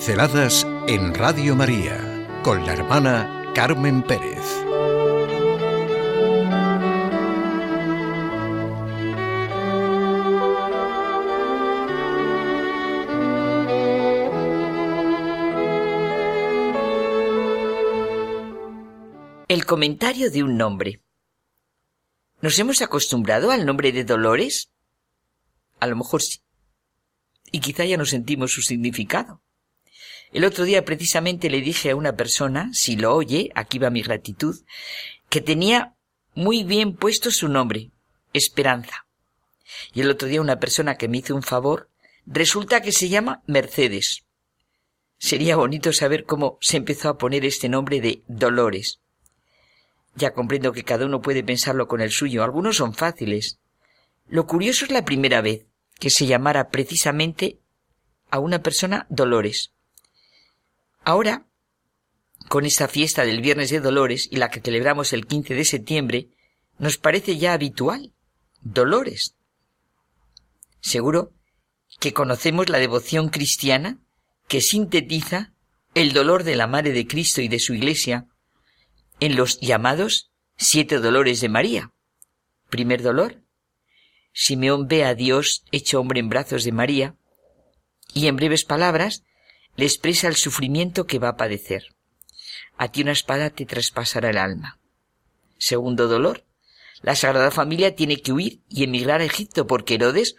Pinceladas en Radio María con la hermana Carmen Pérez. El comentario de un nombre. ¿Nos hemos acostumbrado al nombre de Dolores? A lo mejor sí. Y quizá ya no sentimos su significado. El otro día precisamente le dije a una persona, si lo oye, aquí va mi gratitud, que tenía muy bien puesto su nombre, Esperanza. Y el otro día una persona que me hizo un favor, resulta que se llama Mercedes. Sería bonito saber cómo se empezó a poner este nombre de Dolores. Ya comprendo que cada uno puede pensarlo con el suyo, algunos son fáciles. Lo curioso es la primera vez que se llamara precisamente a una persona Dolores. Ahora, con esta fiesta del Viernes de Dolores y la que celebramos el 15 de septiembre, nos parece ya habitual. Dolores. Seguro que conocemos la devoción cristiana que sintetiza el dolor de la Madre de Cristo y de su Iglesia en los llamados siete dolores de María. Primer dolor. Simeón ve a Dios hecho hombre en brazos de María y en breves palabras le expresa el sufrimiento que va a padecer. A ti una espada te traspasará el alma. Segundo dolor. La Sagrada Familia tiene que huir y emigrar a Egipto porque Herodes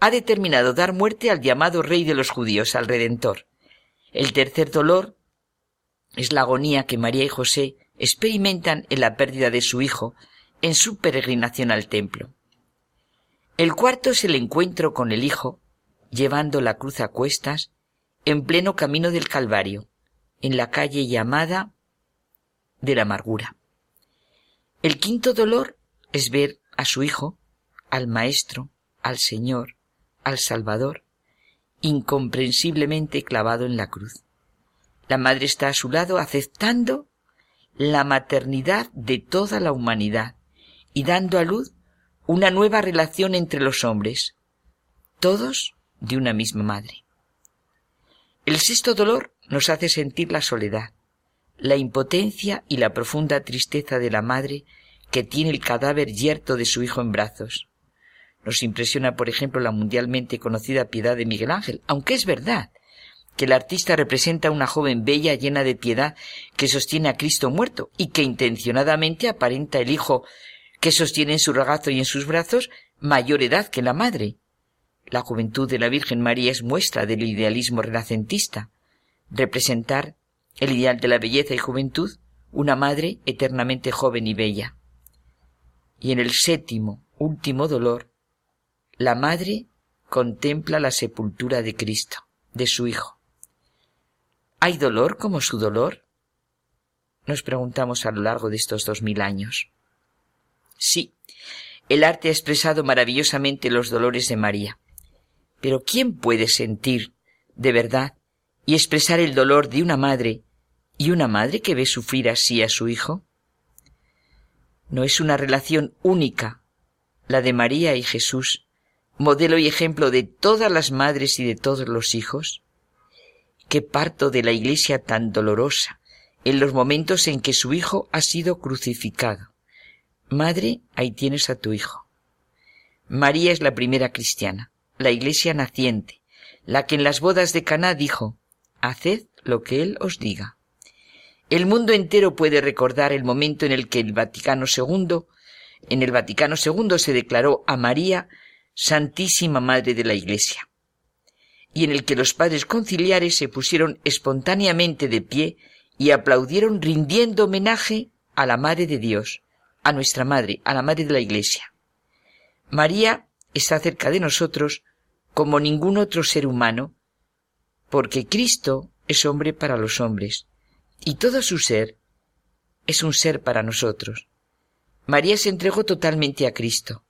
ha determinado dar muerte al llamado rey de los judíos, al Redentor. El tercer dolor es la agonía que María y José experimentan en la pérdida de su hijo en su peregrinación al templo. El cuarto es el encuentro con el hijo, llevando la cruz a cuestas, en pleno camino del Calvario, en la calle llamada de la amargura. El quinto dolor es ver a su hijo, al Maestro, al Señor, al Salvador, incomprensiblemente clavado en la cruz. La madre está a su lado aceptando la maternidad de toda la humanidad y dando a luz una nueva relación entre los hombres, todos de una misma madre. El sexto dolor nos hace sentir la soledad, la impotencia y la profunda tristeza de la madre que tiene el cadáver yerto de su hijo en brazos. Nos impresiona, por ejemplo, la mundialmente conocida piedad de Miguel Ángel, aunque es verdad que el artista representa a una joven bella llena de piedad que sostiene a Cristo muerto y que intencionadamente aparenta el hijo que sostiene en su regazo y en sus brazos mayor edad que la madre. La juventud de la Virgen María es muestra del idealismo renacentista, representar el ideal de la belleza y juventud, una madre eternamente joven y bella. Y en el séptimo, último dolor, la madre contempla la sepultura de Cristo, de su Hijo. ¿Hay dolor como su dolor? Nos preguntamos a lo largo de estos dos mil años. Sí, el arte ha expresado maravillosamente los dolores de María. Pero ¿quién puede sentir, de verdad, y expresar el dolor de una madre y una madre que ve sufrir así a su hijo? ¿No es una relación única la de María y Jesús, modelo y ejemplo de todas las madres y de todos los hijos? qué parto de la Iglesia tan dolorosa, en los momentos en que su Hijo ha sido crucificado. Madre, ahí tienes a tu Hijo. María es la primera cristiana, la Iglesia naciente, la que en las bodas de Caná dijo, Haced lo que Él os diga. El mundo entero puede recordar el momento en el que el Vaticano II, en el Vaticano II se declaró a María Santísima Madre de la Iglesia y en el que los padres conciliares se pusieron espontáneamente de pie y aplaudieron rindiendo homenaje a la Madre de Dios, a nuestra Madre, a la Madre de la Iglesia. María está cerca de nosotros como ningún otro ser humano, porque Cristo es hombre para los hombres, y todo su ser es un ser para nosotros. María se entregó totalmente a Cristo,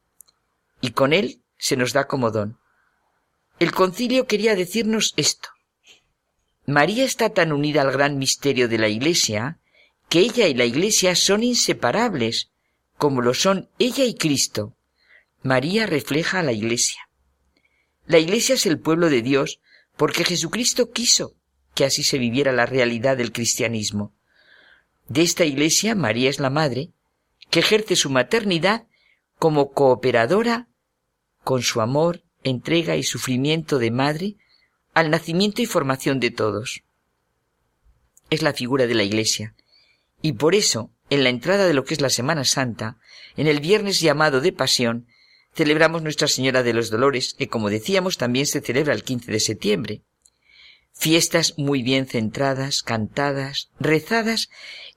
y con él se nos da como don. El concilio quería decirnos esto. María está tan unida al gran misterio de la Iglesia que ella y la Iglesia son inseparables, como lo son ella y Cristo. María refleja a la Iglesia. La Iglesia es el pueblo de Dios porque Jesucristo quiso que así se viviera la realidad del cristianismo. De esta Iglesia, María es la Madre, que ejerce su maternidad como cooperadora con su amor, entrega y sufrimiento de madre al nacimiento y formación de todos. Es la figura de la Iglesia, y por eso, en la entrada de lo que es la Semana Santa, en el viernes llamado de Pasión, celebramos Nuestra Señora de los Dolores, que como decíamos también se celebra el 15 de septiembre. Fiestas muy bien centradas, cantadas, rezadas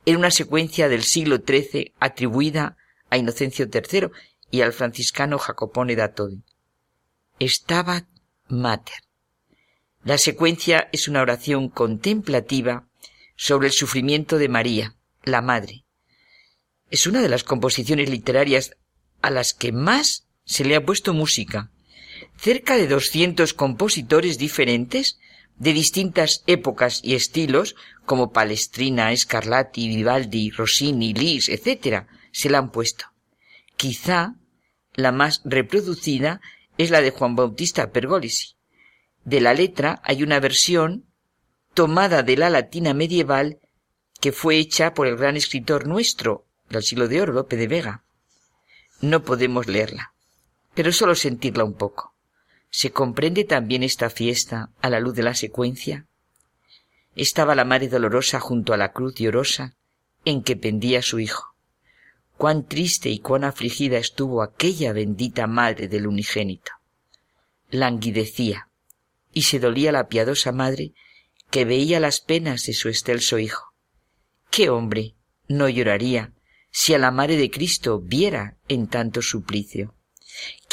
en una secuencia del siglo XIII atribuida a Inocencio III y al franciscano Jacopone da Todi. Stabat Mater. La secuencia es una oración contemplativa sobre el sufrimiento de María, la Madre. Es una de las composiciones literarias a las que más se le ha puesto música. Cerca de 200 compositores diferentes de distintas épocas y estilos, como Palestrina, Scarlatti, Vivaldi, Rossini, Lis, etc., se la han puesto. Quizá la más reproducida es la de Juan Bautista Pergolesi. De la letra hay una versión tomada de la latina medieval que fue hecha por el gran escritor nuestro del siglo de oro, Lope de Vega. No podemos leerla, pero solo sentirla un poco. ¿Se comprende también esta fiesta a la luz de la secuencia? Estaba la Madre Dolorosa junto a la cruz llorosa en que pendía su hijo. Cuán triste y cuán afligida estuvo aquella bendita Madre del unigénito. Languidecía, y se dolía la piadosa Madre que veía las penas de su excelso hijo. ¿Qué hombre no lloraría si a la Madre de Cristo viera en tanto suplicio?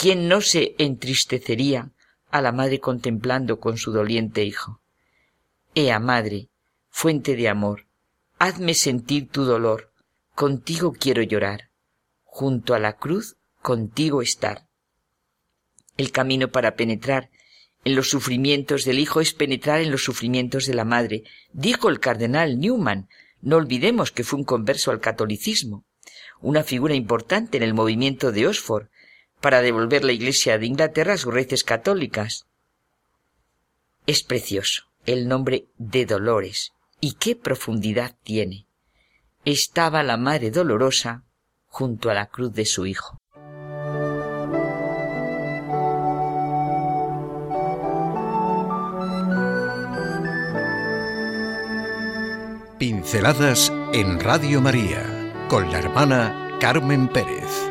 ¿Quién no se entristecería a la madre contemplando con su doliente hijo? Ea, madre, fuente de amor, hazme sentir tu dolor, contigo quiero llorar, junto a la cruz contigo estar. El camino para penetrar en los sufrimientos del hijo es penetrar en los sufrimientos de la madre, dijo el cardenal Newman. No olvidemos que fue un converso al catolicismo, una figura importante en el movimiento de Oxford, para devolver la Iglesia de Inglaterra a sus raíces católicas. Es precioso el nombre de Dolores y qué profundidad tiene. Estaba la Madre Dolorosa junto a la cruz de su Hijo. Pinceladas en Radio María con la hermana Carmen Pérez.